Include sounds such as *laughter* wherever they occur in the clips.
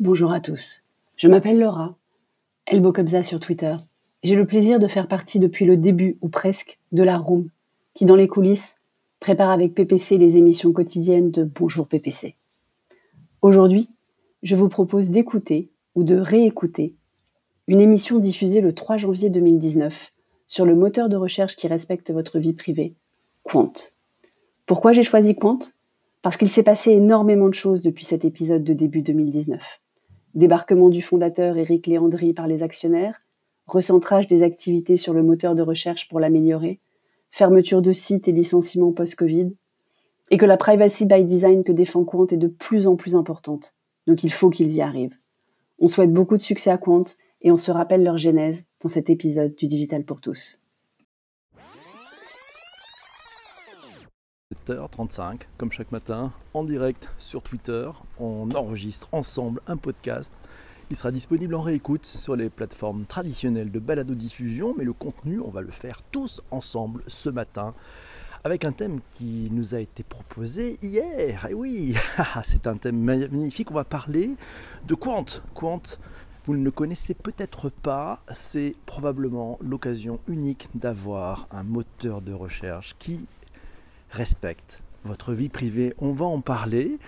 Bonjour à tous. Je m'appelle Laura, Elbo sur Twitter. J'ai le plaisir de faire partie depuis le début, ou presque, de la Room, qui dans les coulisses prépare avec PPC les émissions quotidiennes de Bonjour PPC. Aujourd'hui, je vous propose d'écouter ou de réécouter une émission diffusée le 3 janvier 2019 sur le moteur de recherche qui respecte votre vie privée, Quant. Pourquoi j'ai choisi Quant? Parce qu'il s'est passé énormément de choses depuis cet épisode de début 2019. Débarquement du fondateur Eric Léandry par les actionnaires, recentrage des activités sur le moteur de recherche pour l'améliorer, fermeture de sites et licenciements post-Covid, et que la privacy by design que défend Quant est de plus en plus importante. Donc il faut qu'ils y arrivent. On souhaite beaucoup de succès à Quant et on se rappelle leur genèse dans cet épisode du Digital pour tous. 7h35, comme chaque matin, en direct sur Twitter, on enregistre ensemble un podcast. Il sera disponible en réécoute sur les plateformes traditionnelles de balado-diffusion, mais le contenu, on va le faire tous ensemble ce matin avec un thème qui nous a été proposé hier. Et oui, *laughs* c'est un thème magnifique. On va parler de Quant. Quant, vous ne le connaissez peut-être pas, c'est probablement l'occasion unique d'avoir un moteur de recherche qui respecte votre vie privée. On va en parler.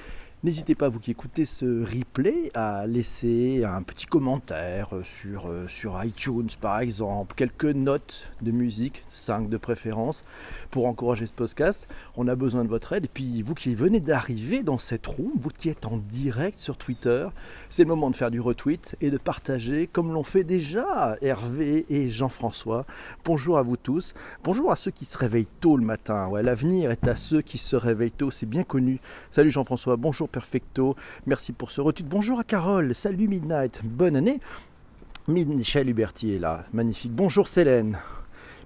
N'hésitez pas, vous qui écoutez ce replay, à laisser un petit commentaire sur, euh, sur iTunes par exemple, quelques notes de musique, 5 de préférence, pour encourager ce podcast. On a besoin de votre aide. Et puis vous qui venez d'arriver dans cette roue, vous qui êtes en direct sur Twitter, c'est le moment de faire du retweet et de partager comme l'ont fait déjà Hervé et Jean-François. Bonjour à vous tous. Bonjour à ceux qui se réveillent tôt le matin. L'avenir est à ceux qui se réveillent tôt, c'est bien connu. Salut Jean-François, bonjour perfecto. Merci pour ce retweet. Bonjour à Carole. Salut Midnight. Bonne année. Michel Huberti est là. Magnifique. Bonjour Célène.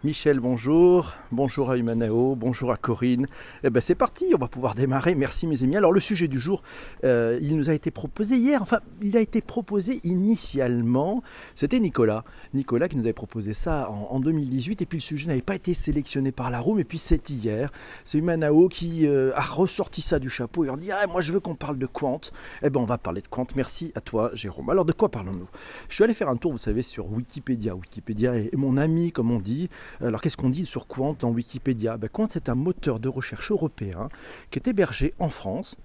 Michel, bonjour. Bonjour à Humanao. Bonjour à Corinne. Eh ben c'est parti, on va pouvoir démarrer. Merci mes amis. Alors le sujet du jour, euh, il nous a été proposé hier. Enfin, il a été proposé initialement. C'était Nicolas. Nicolas qui nous avait proposé ça en, 2018. Et puis le sujet n'avait pas été sélectionné par la room. Et puis c'est hier. C'est Humanao qui euh, a ressorti ça du chapeau et on dit ah moi je veux qu'on parle de Quant. Eh ben on va parler de Quant. Merci à toi Jérôme. Alors de quoi parlons-nous? Je suis allé faire un tour, vous savez, sur Wikipédia. Wikipédia est mon ami, comme on dit. Alors qu'est-ce qu'on dit sur Quant en Wikipédia? Ben, Quant c'est un moteur de recherche européen qui est hébergé en France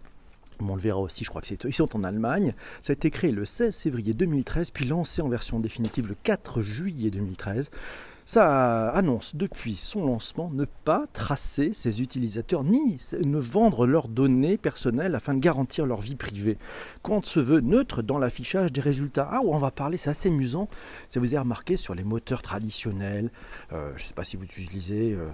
on le verra aussi, je crois que c'est ils sont en Allemagne. Ça a été créé le 16 février 2013, puis lancé en version définitive le 4 juillet 2013. Ça annonce depuis son lancement ne pas tracer ses utilisateurs ni ne vendre leurs données personnelles afin de garantir leur vie privée. Quant se veut neutre dans l'affichage des résultats. Ah, on va parler, c'est assez amusant. Ça vous avez remarqué sur les moteurs traditionnels. Euh, je ne sais pas si vous utilisez. Euh,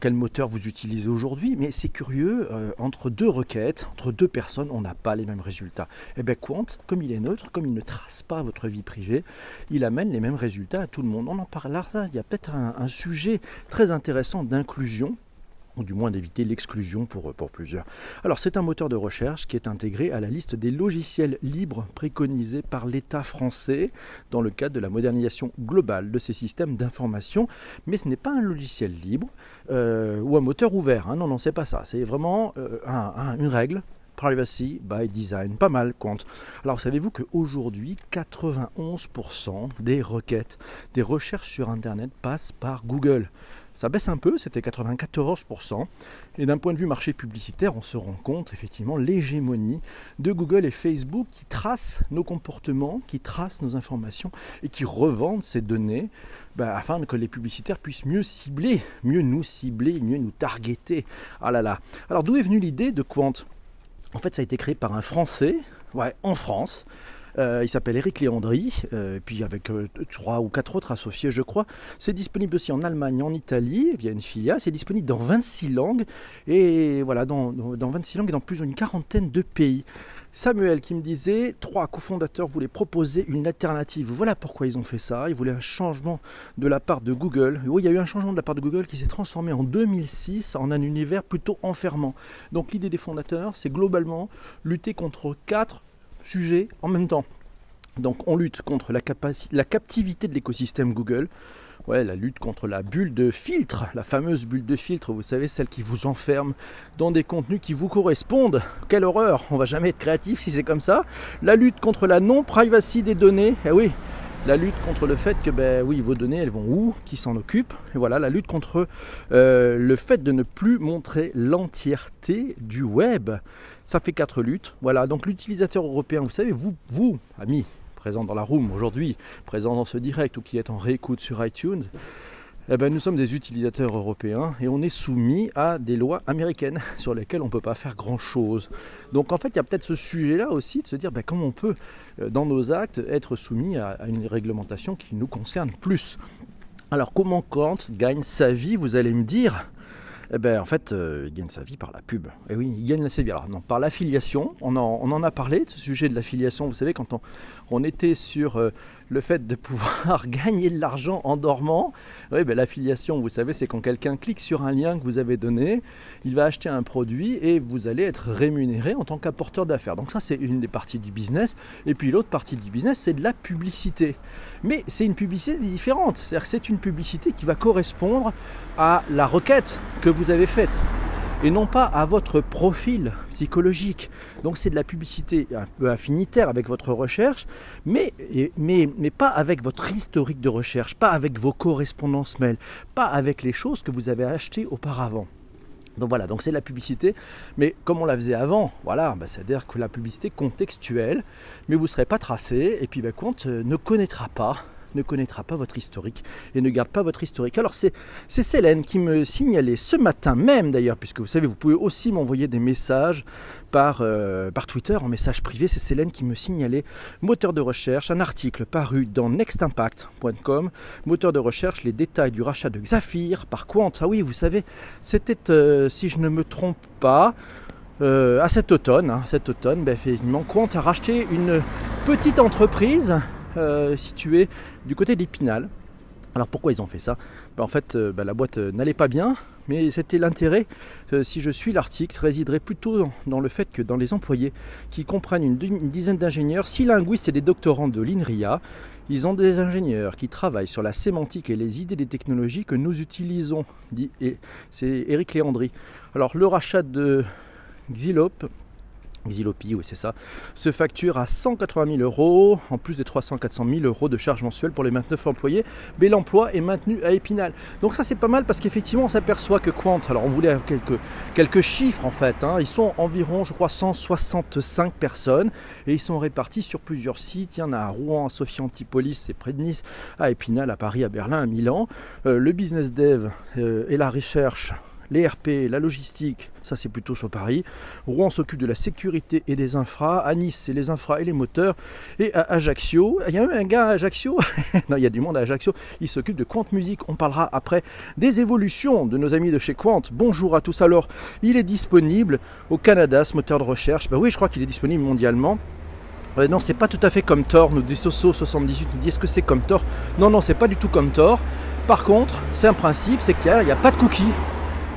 quel moteur vous utilisez aujourd'hui, mais c'est curieux, euh, entre deux requêtes, entre deux personnes, on n'a pas les mêmes résultats. Et eh bien Quant, comme il est neutre, comme il ne trace pas votre vie privée, il amène les mêmes résultats à tout le monde. On en parle là, il y a peut-être un sujet très intéressant d'inclusion ou du moins d'éviter l'exclusion pour, pour plusieurs. Alors c'est un moteur de recherche qui est intégré à la liste des logiciels libres préconisés par l'État français dans le cadre de la modernisation globale de ces systèmes d'information, mais ce n'est pas un logiciel libre euh, ou un moteur ouvert, hein. non, non, c'est pas ça, c'est vraiment euh, une règle Privacy by Design, pas mal compte. Alors savez-vous qu'aujourd'hui 91% des requêtes, des recherches sur Internet passent par Google? Ça baisse un peu, c'était 94%. Et d'un point de vue marché publicitaire, on se rend compte effectivement l'hégémonie de Google et Facebook qui tracent nos comportements, qui tracent nos informations et qui revendent ces données bah, afin que les publicitaires puissent mieux cibler, mieux nous cibler, mieux nous targeter. Ah là là. Alors d'où est venue l'idée de Quant? En fait, ça a été créé par un Français, ouais, en France, il s'appelle Eric Léandry, euh, puis avec euh, trois ou quatre autres associés, je crois. C'est disponible aussi en Allemagne, en Italie, via une filiale. C'est disponible dans 26 langues, et voilà, dans, dans, 26 langues et dans plus d'une quarantaine de pays. Samuel qui me disait, trois cofondateurs voulaient proposer une alternative. Voilà pourquoi ils ont fait ça. Ils voulaient un changement de la part de Google. oui, il y a eu un changement de la part de Google qui s'est transformé en 2006 en un univers plutôt enfermant. Donc l'idée des fondateurs, c'est globalement lutter contre quatre sujets en même temps. Donc on lutte contre la, captivité de l'écosystème Google Ouais, la lutte contre la bulle de filtre, la fameuse bulle de filtre, vous savez, celle qui vous enferme dans des contenus qui vous correspondent. Quelle horreur, on va jamais être créatif si c'est comme ça. La lutte contre la non-privacy des données, eh oui, la lutte contre le fait que ben oui vos données elles vont où, qui s'en occupe, et voilà la lutte contre euh, le fait de ne plus montrer l'entièreté du web. Ça fait quatre luttes. Voilà donc l'utilisateur européen, vous savez vous vous amis présents dans la room aujourd'hui, présents dans ce direct ou qui est en réécoute sur iTunes. Eh ben, nous sommes des utilisateurs européens et on est soumis à des lois américaines *laughs* sur lesquelles on ne peut pas faire grand-chose. Donc en fait, il y a peut-être ce sujet-là aussi de se dire ben, comment on peut, euh, dans nos actes, être soumis à, une réglementation qui nous concerne plus. Alors comment Kant gagne sa vie, vous allez me dire eh ben, en fait, euh, il gagne sa vie par la pub. Et eh oui, il gagne sa vie. Alors, non, par l'affiliation, on en, a parlé ce sujet de l'affiliation. Vous savez, quand on, on était sur euh, le fait de pouvoir *laughs* gagner de l'argent en dormant. Oui, ben, l'affiliation, vous savez, c'est quand quelqu'un clique sur un lien que vous avez donné, il va acheter un produit et vous allez être rémunéré en tant qu'apporteur d'affaires. Donc ça, c'est une des parties du business. Et puis l'autre partie du business, c'est de la publicité. Mais c'est une publicité différente. C'est-à-dire c'est une publicité qui va correspondre à la requête que vous avez faite et non pas à votre profil psychologique. Donc c'est de la publicité un peu affinitaire avec votre recherche, mais, pas avec votre historique de recherche, pas avec vos correspondances mail, pas avec les choses que vous avez achetées auparavant. Donc voilà, donc c'est la publicité, mais comme on la faisait avant, voilà, bah, c'est-à-dire que la publicité contextuelle, mais vous ne serez pas tracé, et puis bah, compte euh, ne connaîtra pas ne connaîtra pas votre historique et ne garde pas votre historique. Alors c'est Célène qui me signalait ce matin même d'ailleurs, puisque vous savez, vous pouvez aussi m'envoyer des messages par, euh, Twitter en message privé. C'est Célène qui me signalait, moteur de recherche, un article paru dans nextimpact.com, moteur de recherche, les détails du rachat de Xafir par Quant. Ah oui, vous savez, c'était, euh, si je ne me trompe pas, euh, à cet automne, hein, cet automne, ben, effectivement, Quant a racheté une petite entreprise euh, situé du côté d'Épinal. Alors pourquoi ils ont fait ça ben, En fait, euh, ben, la boîte euh, n'allait pas bien, mais c'était l'intérêt, si je suis l'article, résiderait plutôt dans, le fait que dans les employés qui comprennent une, dizaine d'ingénieurs, six linguistes et des doctorants de l'INRIA, ils ont des ingénieurs qui travaillent sur la sémantique et les idées des technologies que nous utilisons. Dit, et c'est Eric Léandry. Alors le rachat de Xylope Xilopi, oui c'est ça, se facture à 180 000 euros, en plus des 300-400 000 euros de charges mensuelles pour les 29 employés, mais l'emploi est maintenu à Épinal. Donc ça c'est pas mal parce qu'effectivement on s'aperçoit que Quant, alors on voulait quelques, quelques chiffres en fait, hein. ils sont environ je crois 165 personnes et ils sont répartis sur plusieurs sites, il y en a à Rouen, à Sophie Antipolis, c'est près de Nice, à Épinal, à Paris, à Berlin, à Milan. Euh, le business dev euh, et la recherche les RP, la logistique, ça c'est plutôt sur Paris. Rouen s'occupe de la sécurité et des infras. À Nice, c'est les infras et les moteurs. Et à Ajaccio, il y a même un gars à Ajaccio, *laughs* non, il y a du monde à Ajaccio, il s'occupe de Quant Music. On parlera après des évolutions de nos amis de chez Quant. Bonjour à tous. Alors, il est disponible au Canada, ce moteur de recherche. Ben oui, je crois qu'il est disponible mondialement. Euh, non, c'est pas tout à fait comme Thor, nous dit Soso78 nous dit est-ce que c'est comme Thor? Non, non, c'est pas du tout comme Thor. Par contre, c'est un principe, c'est qu'il n'y a, a, pas de cookies.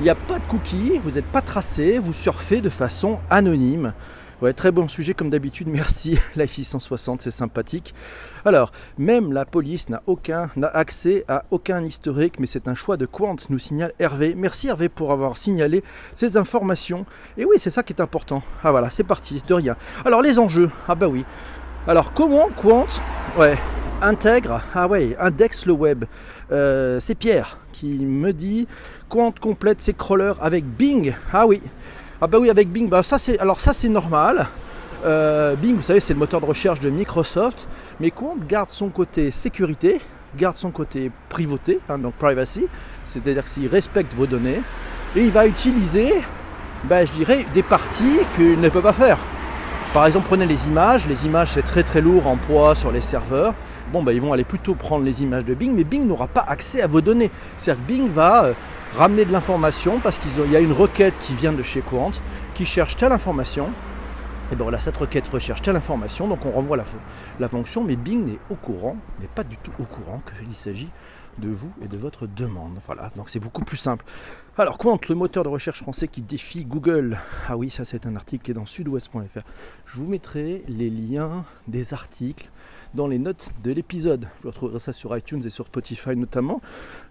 Il n'y a pas de cookies, vous n'êtes pas tracé, vous surfez de façon anonyme. Ouais, très bon sujet comme d'habitude, *laughs* merci. Life 660, c'est sympathique. Alors, même la police n'a aucun n'a accès à aucun historique, mais c'est un choix de Quant, nous signale Hervé. Merci Hervé pour avoir signalé ces informations. Et oui, c'est ça qui est important. Ah voilà, c'est parti, de rien. Alors les enjeux, ah bah oui. Alors comment Quant, ouais, intègre, ah ouais, indexe le web. Euh, c'est Pierre qui me dit Quant complète ses crawlers avec Bing. Ah oui, ah bah oui avec Bing. Bah ça c'est alors ça c'est normal. Euh, Bing, vous savez, c'est le moteur de recherche de Microsoft, mais Quant garde son côté sécurité, garde son côté privauté, hein, donc privacy, c'est-à-dire qu'il respecte vos données, et il va utiliser, bah, je dirais, des parties qu'il ne peut pas faire. Par exemple, prenez les images. Les images, c'est très très lourd en poids sur les serveurs. Bon, bah, ils vont aller plutôt prendre les images de Bing, mais Bing n'aura pas accès à vos données. C'est-à-dire que Bing va euh, ramener de l'information parce qu'il y a une requête qui vient de chez Quant qui cherche telle information. Et bien voilà, cette requête recherche telle information, donc on renvoie la, la fonction, mais Bing n'est au courant, n'est pas du tout au courant qu'il s'agit de vous et de votre demande. Voilà, donc c'est beaucoup plus simple. Alors, Quant, le moteur de recherche français qui défie Google. Ah oui, ça c'est un article qui est dans sudouest.fr. Je vous mettrai les liens des articles dans les notes de l'épisode. Vous retrouverez ça sur iTunes et sur Spotify notamment.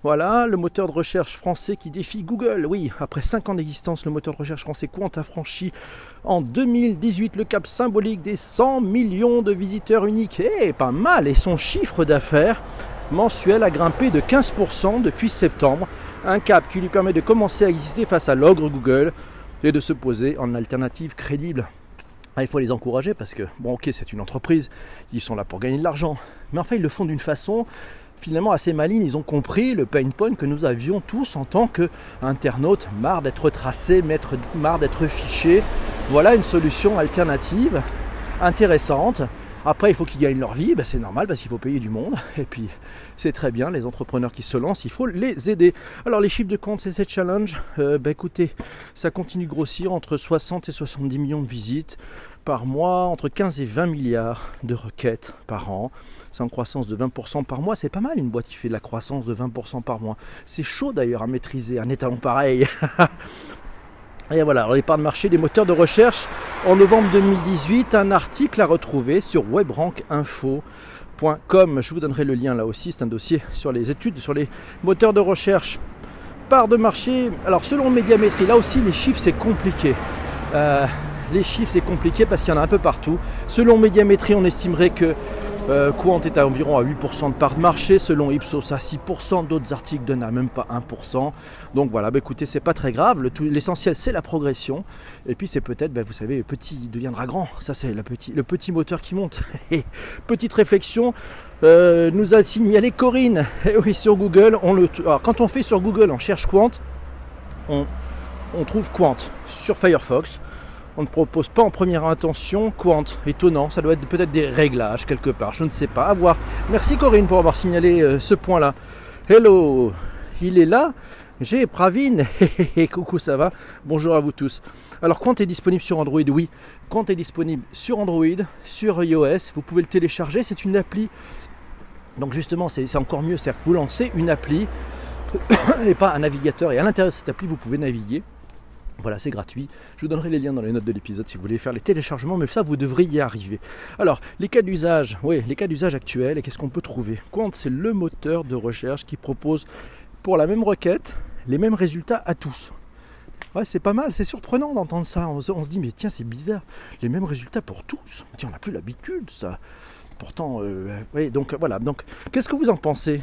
Voilà, le moteur de recherche français qui défie Google. Oui, après 5 ans d'existence, le moteur de recherche français Quant a franchi en 2018 le cap symbolique des 100 millions de visiteurs uniques. Eh, pas mal Et son chiffre d'affaires mensuel a grimpé de 15% depuis septembre. Un cap qui lui permet de commencer à exister face à l'ogre Google et de se poser en alternative crédible. Ah, il faut les encourager parce que, bon, ok, c'est une entreprise, ils sont là pour gagner de l'argent. Mais enfin, ils le font d'une façon finalement assez maligne. Ils ont compris le pain point que nous avions tous en tant qu'internautes, marre d'être tracés, marre d'être fichés. Voilà une solution alternative intéressante après, il faut qu'ils gagnent leur vie, ben, c'est normal parce qu'il faut payer du monde. Et puis, c'est très bien, les entrepreneurs qui se lancent, il faut les aider. Alors, les chiffres de compte, c'est cette challenge. Euh, ben, écoutez, ça continue de grossir entre 60 et 70 millions de visites par mois, entre 15 et 20 milliards de requêtes par an. C'est en croissance de 20% par mois. C'est pas mal une boîte qui fait de la croissance de 20% par mois. C'est chaud d'ailleurs à maîtriser un étalon pareil. *laughs* Et voilà, les parts de marché des moteurs de recherche en novembre 2018, un article à retrouver sur webrankinfo.com. Je vous donnerai le lien là aussi, c'est un dossier sur les études sur les moteurs de recherche. Part de marché, alors selon Médiamétrie, là aussi les chiffres c'est compliqué. Euh, les chiffres c'est compliqué parce qu'il y en a un peu partout. Selon Médiamétrie, on estimerait que euh, Quant est à environ à 8% de part de marché, selon Ipsos à 6%, d'autres articles donnent à même pas 1%. Donc voilà, bah écoutez, c'est pas très grave, l'essentiel c'est la progression. Et puis c'est peut-être, bah, vous savez, petit deviendra grand, ça c'est le petit, moteur qui monte. *laughs* Petite réflexion, euh, nous a signalé Corinne, eh oui sur Google, on le, alors, quand on fait sur Google, on cherche Quant, on trouve Quant sur Firefox on ne propose pas en première intention Quant. Étonnant, ça doit être peut-être des réglages quelque part, je ne sais pas. À voir. Merci Corinne pour avoir signalé euh, ce point-là. Hello, il est là j'ai Pravin, *laughs* coucou ça va? Bonjour à vous tous. Alors Quant est disponible sur Android, oui. Quant est disponible sur Android, sur iOS, vous pouvez le télécharger, c'est une appli. Donc justement c'est encore mieux, c'est-à-dire que vous lancez une appli *coughs* et pas un navigateur et à l'intérieur de cette appli vous pouvez naviguer voilà, c'est gratuit. Je vous donnerai les liens dans les notes de l'épisode si vous voulez faire les téléchargements, mais ça, vous devriez y arriver. Alors, les cas d'usage, oui, les cas d'usage actuels, et qu'est-ce qu'on peut trouver? Quant, c'est le moteur de recherche qui propose pour la même requête les mêmes résultats à tous. Ouais, c'est pas mal, c'est surprenant d'entendre ça. On se, dit, mais tiens, c'est bizarre, les mêmes résultats pour tous. Tiens, on n'a plus l'habitude, ça. Pourtant, euh, oui, donc voilà. Donc, qu'est-ce que vous en pensez?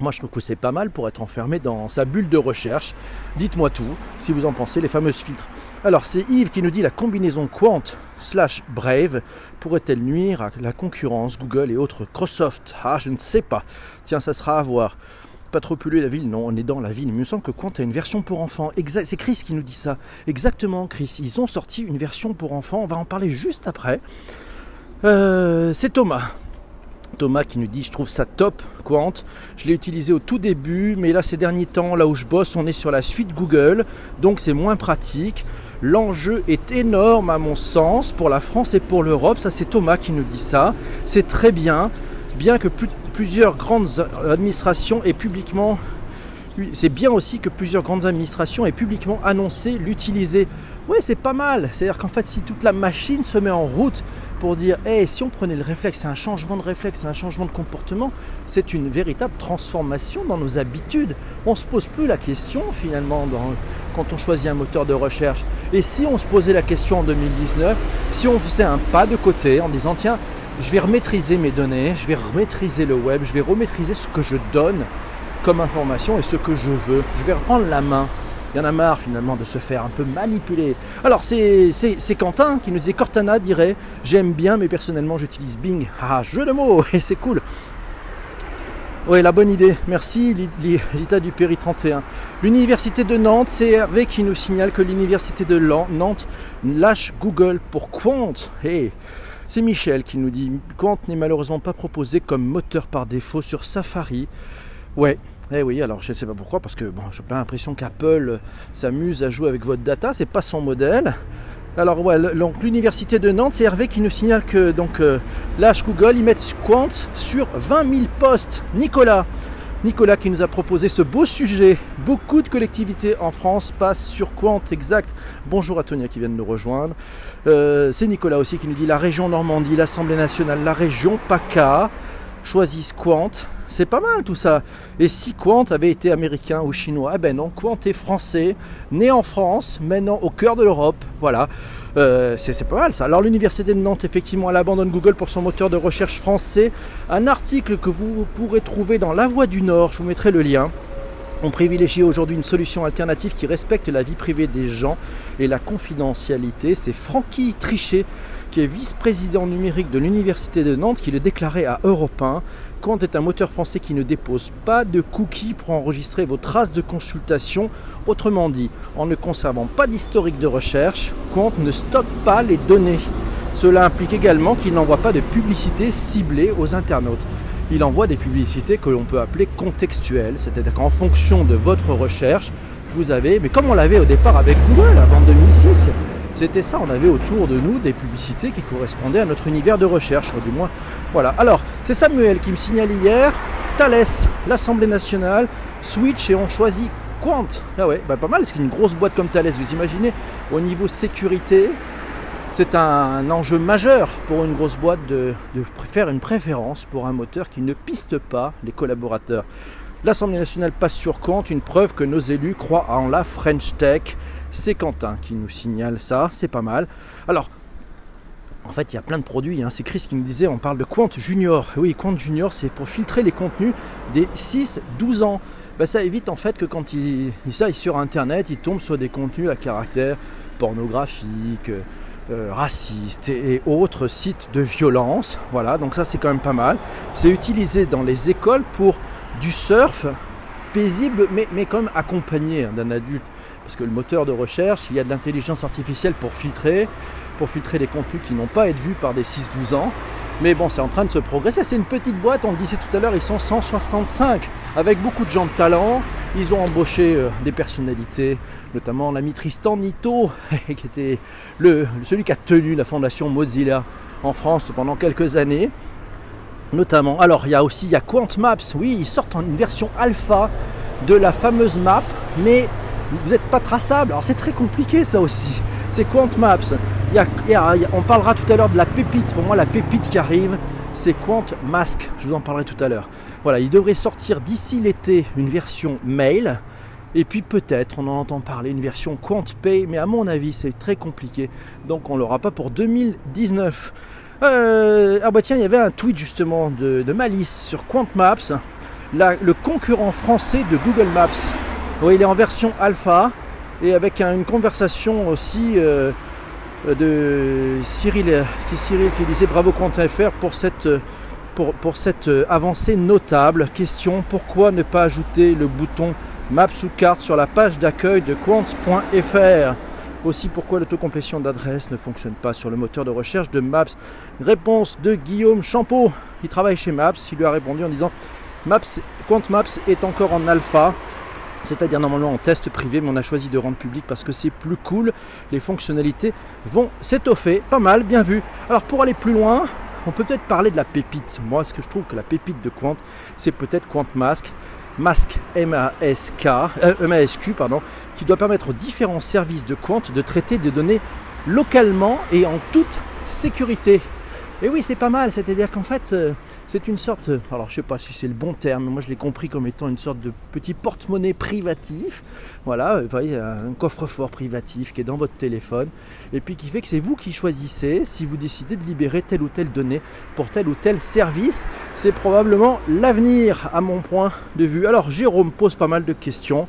Moi, je trouve que c'est pas mal pour être enfermé dans sa bulle de recherche. Dites-moi tout, si vous en pensez, les fameuses filtres. Alors, c'est Yves qui nous dit la combinaison Quant slash Brave pourrait-elle nuire à la concurrence Google et autres Microsoft? Ah, je ne sais pas. Tiens, ça sera à voir. Pas trop polluer la ville Non, on est dans la ville. Il me semble que Quant a une version pour enfants. C'est Chris qui nous dit ça. Exactement, Chris. Ils ont sorti une version pour enfants. On va en parler juste après. Euh, c'est Thomas Thomas qui nous dit je trouve ça top Quant. Je l'ai utilisé au tout début, mais là ces derniers temps, là où je bosse, on est sur la suite Google, donc c'est moins pratique. L'enjeu est énorme à mon sens pour la France et pour l'Europe. Ça c'est Thomas qui nous dit ça. C'est très bien, bien que plusieurs grandes administrations aient publiquement c'est bien aussi que plusieurs grandes administrations aient publiquement annoncé l'utiliser. Oui, c'est pas mal. C'est-à-dire qu'en fait, si toute la machine se met en route pour dire hey, si on prenait le réflexe, c'est un changement de réflexe, c'est un changement de comportement, c'est une véritable transformation dans nos habitudes. On ne se pose plus la question finalement quand on choisit un moteur de recherche. Et si on se posait la question en 2019, si on faisait un pas de côté en disant tiens, je vais remaîtriser mes données, je vais remaîtriser le web, je vais remaîtriser ce que je donne comme information et ce que je veux, je vais reprendre la main il y en a marre finalement de se faire un peu manipuler. Alors c'est Quentin qui nous disait Cortana dirait j'aime bien mais personnellement j'utilise Bing. Ah jeu de mots *laughs* et c'est cool. Oui, la bonne idée. Merci, Lita du Péri 31. L'université de Nantes, c'est Hervé qui nous signale que l'université de Nantes lâche Google pour Quant. Hey, c'est Michel qui nous dit Quant n'est malheureusement pas proposé comme moteur par défaut sur Safari. Ouais, eh oui, alors je ne sais pas pourquoi, parce que bon, j'ai pas l'impression qu'Apple s'amuse à jouer avec votre data, c'est pas son modèle. Alors ouais, l'université de Nantes, c'est Hervé qui nous signale que donc euh, Google, ils mettent Quant sur 20 000 postes. Nicolas, Nicolas qui nous a proposé ce beau sujet. Beaucoup de collectivités en France passent sur Quant exact. Bonjour à Tonia qui vient de nous rejoindre. Euh, c'est Nicolas aussi qui nous dit la région Normandie, l'Assemblée nationale, la région PACA choisissent Quant. C'est pas mal tout ça. Et si Quant avait été américain ou chinois Eh ben non, Quant est français, né en France, maintenant au cœur de l'Europe. Voilà. Euh, c'est pas mal ça. Alors l'université de Nantes, effectivement, elle abandonne Google pour son moteur de recherche français. Un article que vous pourrez trouver dans La Voix du Nord, je vous mettrai le lien. On privilégie aujourd'hui une solution alternative qui respecte la vie privée des gens et la confidentialité. C'est Francky Trichet, qui est vice-président numérique de l'Université de Nantes, qui le déclarait à Europe 1. Quant est un moteur français qui ne dépose pas de cookies pour enregistrer vos traces de consultation? Autrement dit, en ne conservant pas d'historique de recherche, Quant ne stocke pas les données. Cela implique également qu'il n'envoie pas de publicité ciblée aux internautes. Il envoie des publicités que l'on peut appeler contextuelles, c'est-à-dire qu'en fonction de votre recherche, vous avez, mais comme on l'avait au départ avec Google avant 2006, c'était ça, on avait autour de nous des publicités qui correspondaient à notre univers de recherche, du moins. Voilà. Alors, c'est Samuel qui me signale hier, Thales, l'Assemblée nationale, Switch et on choisit Quant. Ah ouais, bah pas mal, c'est une grosse boîte comme Thales, vous imaginez, au niveau sécurité, c'est un enjeu majeur pour une grosse boîte de, de, faire une préférence pour un moteur qui ne piste pas les collaborateurs. L'Assemblée nationale passe sur Quant, une preuve que nos élus croient en la French Tech. C'est Quentin qui nous signale ça, c'est pas mal. Alors, en fait, il y a plein de produits. Hein. C'est Chris qui me disait, on parle de Quant Junior. Oui, Quant Junior, c'est pour filtrer les contenus des 6-12 ans. Ben, ça évite en fait que quand il, ça, il sur Internet, il tombe sur des contenus à caractère pornographique, euh, racistes et, autres sites de violence. Voilà, donc ça c'est quand même pas mal. C'est utilisé dans les écoles pour du surf paisible, mais, mais quand même accompagné hein, d'un adulte parce que le moteur de recherche, il y a de l'intelligence artificielle pour filtrer, pour filtrer les contenus qui n'ont pas être vus par des 6-12 ans. Mais bon, c'est en train de se progresser. C'est une petite boîte, on le disait tout à l'heure, ils sont 165, avec beaucoup de gens de talent. Ils ont embauché euh, des personnalités, notamment l'ami Tristan Nito, *laughs* qui était le, celui qui a tenu la fondation Mozilla en France pendant quelques années. Notamment, alors il y a aussi il y a Quant Maps, oui, ils sortent en une version alpha de la fameuse map, mais vous n'êtes pas traçable. Alors c'est très compliqué ça aussi. C'est Quant Maps. on parlera tout à l'heure de la pépite. Pour moi, la pépite qui arrive, c'est Quant Mask. Je vous en parlerai tout à l'heure. Voilà, il devrait sortir d'ici l'été une version mail. Et puis peut-être, on en entend parler, une version Quant Pay, mais à mon avis, c'est très compliqué. Donc on l'aura pas pour 2019. Euh, ah bah tiens, il y avait un tweet justement de, Malice sur Quant Maps, le concurrent français de Google Maps. Il est en version alpha et avec une conversation aussi euh, de Cyril qui, Cyril qui disait bravo FR pour cette, pour, pour cette avancée notable. Question pourquoi ne pas ajouter le bouton Maps ou carte sur la page d'accueil de quant.fr aussi pourquoi l'autocomplétion d'adresse ne fonctionne pas sur le moteur de recherche de Maps? Réponse de Guillaume Champeau. Il travaille chez Maps. Il lui a répondu en disant Maps, Quant Maps est encore en alpha c'est-à-dire normalement en test privé, mais on a choisi de rendre public parce que c'est plus cool. Les fonctionnalités vont s'étoffer, pas mal, bien vu. Alors pour aller plus loin, on peut peut-être parler de la pépite. Moi, ce que je trouve que la pépite de Quant, c'est peut-être Quant Mask. Mask M-A-S-Q, pardon, qui doit permettre aux différents services de Quant de traiter des données localement et en toute sécurité. Et oui, c'est pas mal, c'est-à-dire qu'en fait, euh, c'est une sorte, alors je sais pas si c'est le bon terme, moi je l'ai compris comme étant une sorte de petit porte-monnaie privatif. Voilà, vous voyez, un coffre-fort privatif qui est dans votre téléphone et puis qui fait que c'est vous qui choisissez si vous décidez de libérer telle ou telle donnée pour tel ou tel service. C'est probablement l'avenir à mon point de vue. Alors Jérôme pose pas mal de questions.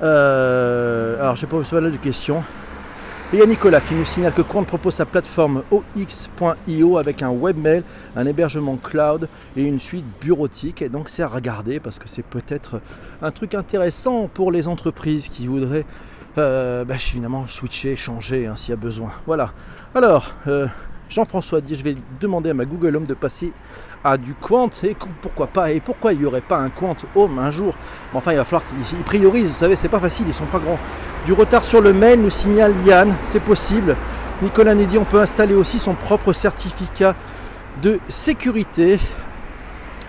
Euh, alors je pose pas mal de questions. Et il y a Nicolas qui nous signale que Quant propose sa plateforme OX.io avec un webmail, un hébergement cloud et une suite bureautique. Et donc c'est à regarder parce que c'est peut-être un truc intéressant pour les entreprises qui voudraient euh, bah, évidemment switcher, changer hein, s'il y a besoin. Voilà. Alors, euh, Jean-François dit je vais demander à ma Google Home de passer à du Quant et pourquoi pas et pourquoi il n'y aurait pas un Quant Home un jour? Enfin il va falloir qu'ils priorisent vous savez c'est pas facile ils sont pas grands du retard sur le mail, nous signale Yann, c'est possible. Nicolas dit on peut installer aussi son propre certificat de sécurité.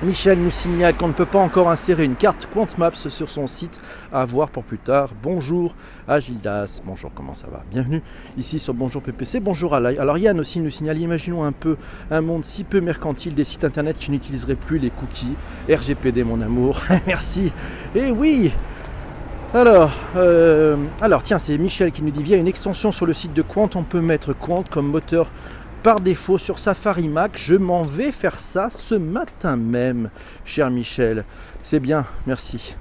Michel nous signale qu'on ne peut pas encore insérer une carte QuantMaps sur son site à voir pour plus tard. Bonjour à Gildas, bonjour, comment ça va? Bienvenue ici sur Bonjour PPC, bonjour à Alors Yann aussi nous signale, imaginons un peu un monde si peu mercantile des sites internet qui n'utiliseraient plus les cookies. RGPD mon amour, *laughs* merci. Et oui, alors, euh, alors tiens, c'est Michel qui nous dit via une extension sur le site de Quant, on peut mettre Quant comme moteur par défaut sur Safari Mac. Je m'en vais faire ça ce matin même, cher Michel. C'est bien, merci.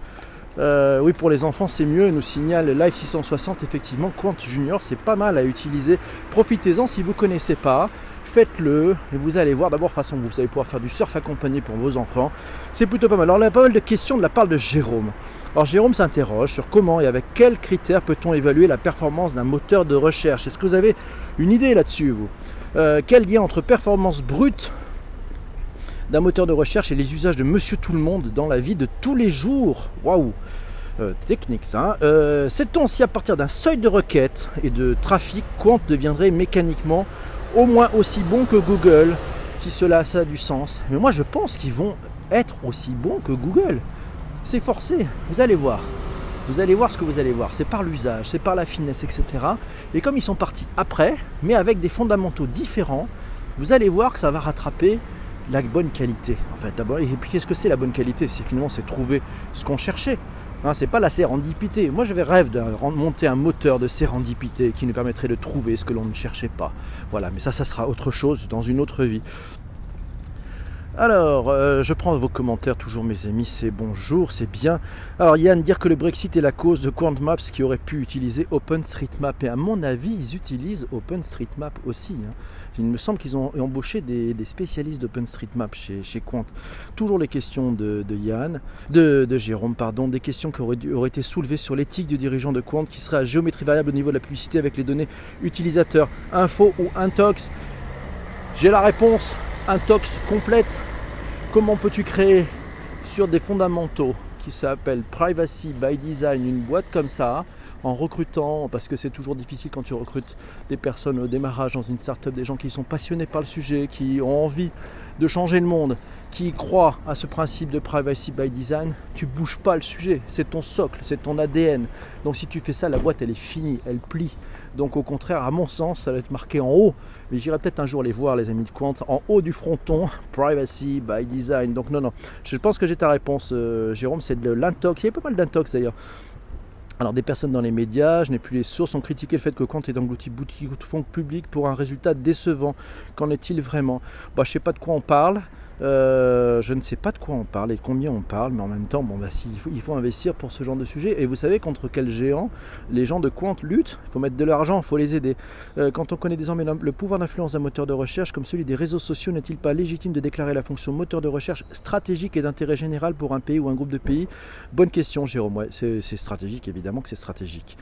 Euh, oui, pour les enfants, c'est mieux, nous signale Live 660. Effectivement, Quant Junior, c'est pas mal à utiliser. Profitez-en si vous connaissez pas. Faites-le et vous allez voir. D'abord, façon, vous allez pouvoir faire du surf accompagné pour vos enfants. C'est plutôt pas mal. Alors, il y a pas mal de questions de la part de Jérôme. Alors, Jérôme s'interroge sur comment et avec quels critères peut-on évaluer la performance d'un moteur de recherche. Est-ce que vous avez une idée là-dessus, vous? Euh, quel lien entre performance brute d'un moteur de recherche et les usages de Monsieur Tout le Monde dans la vie de tous les jours? Waouh euh, Technique ça. Hein. Euh, sait-on si à partir d'un seuil de requête et de trafic, Quant deviendrait mécaniquement au moins aussi bon que Google Si cela a du sens. Mais moi je pense qu'ils vont être aussi bons que Google. C'est forcé, vous allez voir. Vous allez voir ce que vous allez voir. C'est par l'usage, c'est par la finesse, etc. Et comme ils sont partis après, mais avec des fondamentaux différents, vous allez voir que ça va rattraper la bonne qualité. En fait, d'abord, et puis qu'est-ce que c'est la bonne qualité? C'est finalement c'est trouver ce qu'on cherchait. C'est pas la sérendipité. Moi, j'avais rêve de monter un moteur de sérendipité qui nous permettrait de trouver ce que l'on ne cherchait pas. Voilà, mais ça, ça sera autre chose dans une autre vie. Alors, euh, je prends vos commentaires, toujours mes amis, c'est bonjour, c'est bien. Alors Yann, dire que le Brexit est la cause de QuantMaps qui aurait pu utiliser OpenStreetMap. Et à mon avis, ils utilisent OpenStreetMap aussi. Hein. Il me semble qu'ils ont embauché des, spécialistes d'OpenStreetMap chez, chez Quant. Toujours les questions de, Yann, de, Jérôme, pardon, des questions qui auraient, auraient été soulevées sur l'éthique du dirigeant de Quant qui serait à géométrie variable au niveau de la publicité avec les données utilisateurs. Info ou Intox J'ai la réponse. Intox complète. Comment peux-tu créer sur des fondamentaux qui s'appellent Privacy by Design une boîte comme ça en recrutant, parce que c'est toujours difficile quand tu recrutes des personnes au démarrage dans une startup, des gens qui sont passionnés par le sujet, qui ont envie de changer le monde, qui croient à ce principe de privacy by design, tu bouges pas le sujet, c'est ton socle, c'est ton ADN. Donc si tu fais ça, la boîte elle est finie, elle plie. Donc au contraire, à mon sens, ça va être marqué en haut. Mais j'irai peut-être un jour les voir, les amis de Quant, en haut du fronton, *laughs* privacy by design. Donc non, non, je pense que j'ai ta réponse, euh, Jérôme, c'est de l'intox. Il y a pas mal d'intox d'ailleurs. Alors des personnes dans les médias, je n'ai plus les sources, ont critiqué le fait que Quant est englouti boutique de fonds publics pour un résultat décevant. Qu'en est-il vraiment? Bah, Je ne sais pas de quoi on parle. Euh, je ne sais pas de quoi on parle et combien on parle, mais en même temps, bon, bah, il, faut, investir pour ce genre de sujet. Et vous savez contre quel géant les gens de Quant luttent Il faut mettre de l'argent, il faut les aider. Euh, quand on connaît désormais le pouvoir d'influence d'un moteur de recherche comme celui des réseaux sociaux, n'est-il pas légitime de déclarer la fonction moteur de recherche stratégique et d'intérêt général pour un pays ou un groupe de pays? Bonne question, Jérôme. C'est stratégique, évidemment que c'est stratégique.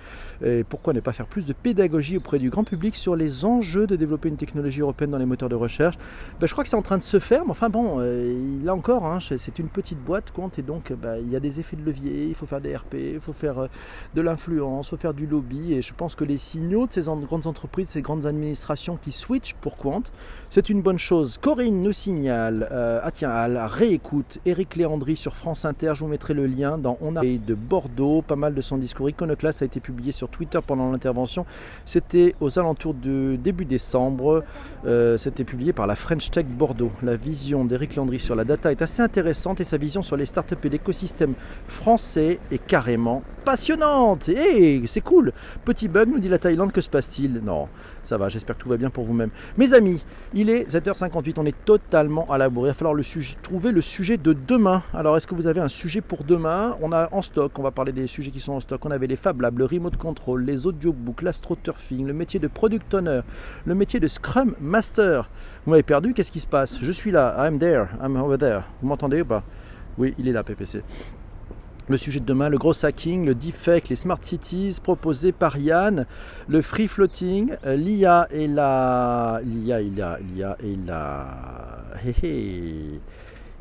Et pourquoi ne pas faire plus de pédagogie auprès du grand public sur les enjeux de développer une technologie européenne dans les moteurs de recherche? Ben, Je crois que c'est en train de se faire, mais enfin bon, euh, là encore, hein, c'est une petite boîte compte et donc bah, il y a des effets de levier, il faut faire des RP, il faut faire euh, de l'influence, il faut faire du lobby et je pense que les signaux de ces grandes entreprises, ces grandes administrations qui switchent pour Quant, c'est une bonne chose. Corinne nous signale, euh, ah tiens, à la réécoute, Eric Léandry sur France Inter, je vous mettrai le lien dans On a de Bordeaux, pas mal de son discours iconoclaste a été publié sur Twitter pendant l'intervention, c'était aux alentours de début décembre, c'était publié par la French Tech Bordeaux, la vision des Eric Landry sur la data est assez intéressante et sa vision sur les startups et l'écosystème français est carrément passionnante. Et c'est cool. Petit bug, nous dit la Thaïlande, que se passe-t-il? Non, ça va, j'espère que tout va bien pour vous-même. Mes amis, il est 7h58, on est totalement à la bourre. Il va falloir trouver le sujet de demain. Alors, est-ce que vous avez un sujet pour demain? On a en stock, on va parler des sujets qui sont en stock. On avait les Fab Labs, le Remote Control, les Audiobooks, l'astroturfing, le métier de Product Owner, le métier de Scrum Master. Vous m'avez perdu, qu'est-ce qui se passe? Je suis là, I'm there, I'm over there. Vous m'entendez ou pas? Oui, il est là, PPC. Le sujet de demain, le gros hacking, le deepfake, les smart cities proposés par Yann, le free floating, euh, l'IA et la. L'IA, l'IA, l'IA et la.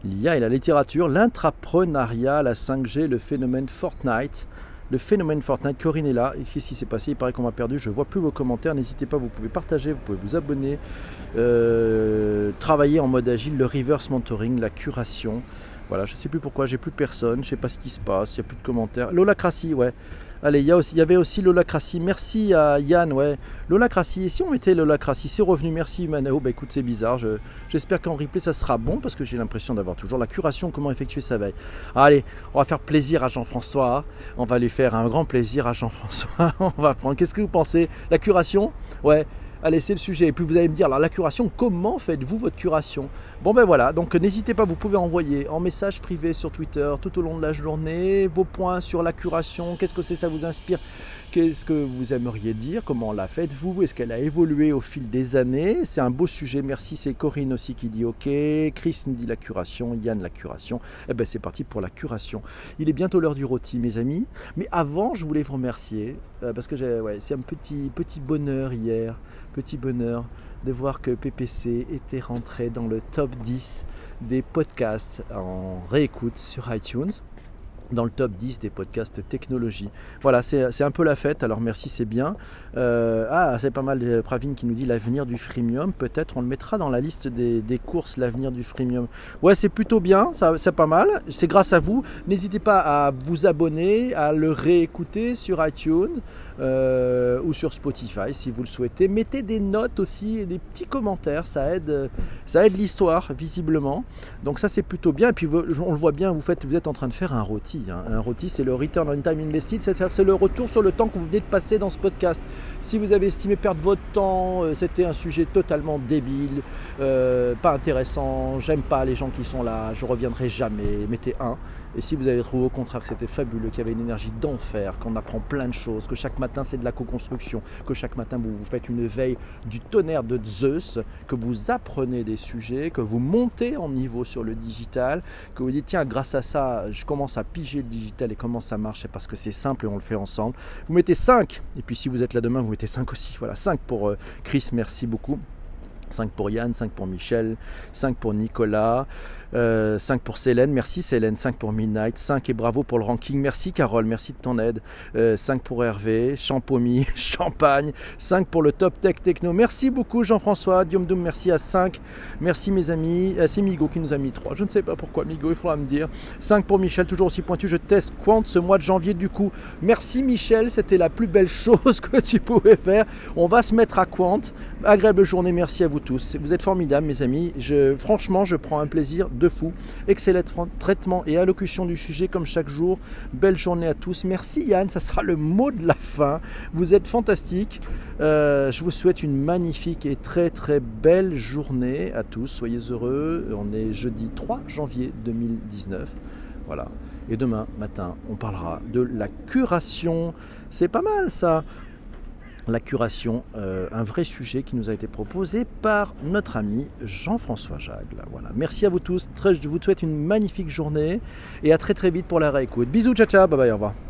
L'IA et la littérature, l'intrapreneuriat, la 5G, le phénomène Fortnite. Le phénomène Fortnite, Corinne est là. Qu'est-ce qui s'est passé? Il paraît qu'on m'a perdu. Je vois plus vos commentaires. N'hésitez pas, vous pouvez partager, vous pouvez vous abonner. Euh, travailler en mode agile, le reverse mentoring, la curation. Voilà, je ne sais plus pourquoi, j'ai plus personne, je ne sais pas ce qui se passe, il n'y a plus de commentaires. L'holacratie, ouais. Allez, il y, avait aussi l'holacratie. Merci à Yann, ouais. L'holacratie, et si on mettait l'holacratie, c'est revenu, merci Manao. Bah écoute, c'est bizarre, j'espère qu'en replay ça sera bon parce que j'ai l'impression d'avoir toujours la curation, comment effectuer sa veille. Allez, on va faire plaisir à Jean-François, on va lui faire un grand plaisir à Jean-François. *laughs* on va prendre, qu'est-ce que vous pensez? La curation? Ouais, Allez, c'est le sujet. Et puis vous allez me dire, alors la curation, comment faites-vous votre curation? Bon ben voilà, donc n'hésitez pas, vous pouvez envoyer en message privé sur Twitter tout au long de la journée vos points sur la curation, qu'est-ce que c'est, ça vous inspire? Qu'est-ce que vous aimeriez dire? Comment la faites-vous Est-ce qu'elle a évolué au fil des années? C'est un beau sujet. Merci. C'est Corinne aussi qui dit OK. Chris nous dit la curation. Yann la curation. Eh ben c'est parti pour la curation. Il est bientôt l'heure du rôti, mes amis. Mais avant, je voulais vous remercier euh, parce que c'est un petit petit bonheur hier, petit bonheur de voir que PPC était rentré dans le top 10 des podcasts en réécoute sur iTunes dans le top 10 des podcasts technologie. Voilà, c'est un peu la fête, alors merci, c'est bien. Euh, ah, c'est pas mal, euh, Pravin qui nous dit l'avenir du freemium, peut-être on le mettra dans la liste des, courses, l'avenir du freemium. Ouais, c'est plutôt bien, c'est pas mal, c'est grâce à vous. N'hésitez pas à vous abonner, à le réécouter sur iTunes. Euh, ou sur Spotify si vous le souhaitez. Mettez des notes aussi des petits commentaires, ça aide, ça aide l'histoire visiblement. Donc ça c'est plutôt bien. Et puis on le voit bien, vous, faites, vous êtes en train de faire un rôti. Hein. Un rôti c'est le return on time invested, c'est-à-dire c'est le retour sur le temps que vous venez de passer dans ce podcast. Si vous avez estimé perdre votre temps, euh, c'était un sujet totalement débile, euh, pas intéressant, j'aime pas les gens qui sont là, je reviendrai jamais, mettez un. Et si vous avez trouvé au contraire que c'était fabuleux, qu'il y avait une énergie d'enfer, qu'on apprend plein de choses, que chaque matin c'est de la co-construction, que chaque matin vous, vous faites une veille du tonnerre de Zeus, que vous apprenez des sujets, que vous montez en niveau sur le digital, que vous dites tiens grâce à ça je commence à piger le digital et comment ça marche, parce que c'est simple et on le fait ensemble. Vous mettez 5, et puis si vous êtes là demain vous mettez 5 aussi. Voilà, 5 pour euh, Chris, merci beaucoup. 5 pour Yann, 5 pour Michel, 5 pour Nicolas, 5 euh, pour Célène, merci Célène, 5 pour Midnight, 5 et bravo pour le ranking, merci Carole, merci de ton aide, 5 euh, pour Hervé, Champomy, *laughs* Champagne, 5 pour le Top Tech Techno, merci beaucoup Jean-François, Diom Doom, merci à 5, merci mes amis, euh, c'est Migo qui nous a mis 3, je ne sais pas pourquoi Migo, il faudra me dire, 5 pour Michel, toujours aussi pointu, je teste Quant ce mois de janvier du coup, merci Michel, c'était la plus belle *laughs* chose que tu pouvais faire, on va se mettre à Quant, agréable journée, merci à vous tous, vous êtes formidables mes amis, franchement je prends un plaisir de fou. Excellent traitement et allocution du sujet comme chaque jour. Belle journée à tous. Merci Yann, ça sera le mot de la fin. Vous êtes fantastiques. Euh, je vous souhaite une magnifique et très très belle journée à tous. Soyez heureux. On est jeudi 3 janvier 2019. Voilà. Et demain matin, on parlera de la curation. C'est pas mal ça la curation, euh, un vrai sujet qui nous a été proposé par notre ami Jean-François Jagle. Voilà. Merci à vous tous, je vous souhaite une magnifique journée et à très très vite pour la réécoute. Bisous, ciao ciao, bye bye, au revoir.